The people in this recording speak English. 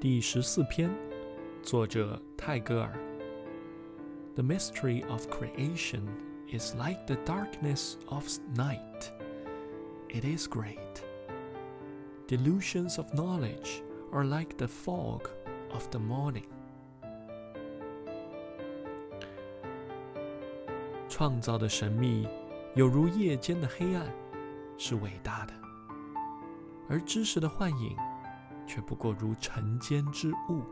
第十四篇，作者泰戈尔。The mystery of creation is like the darkness of night. It is great. Delusions of knowledge are like the fog of the morning. 创造的神秘有如夜间的黑暗，是伟大的；而知识的幻影。 却不过如尘间之物。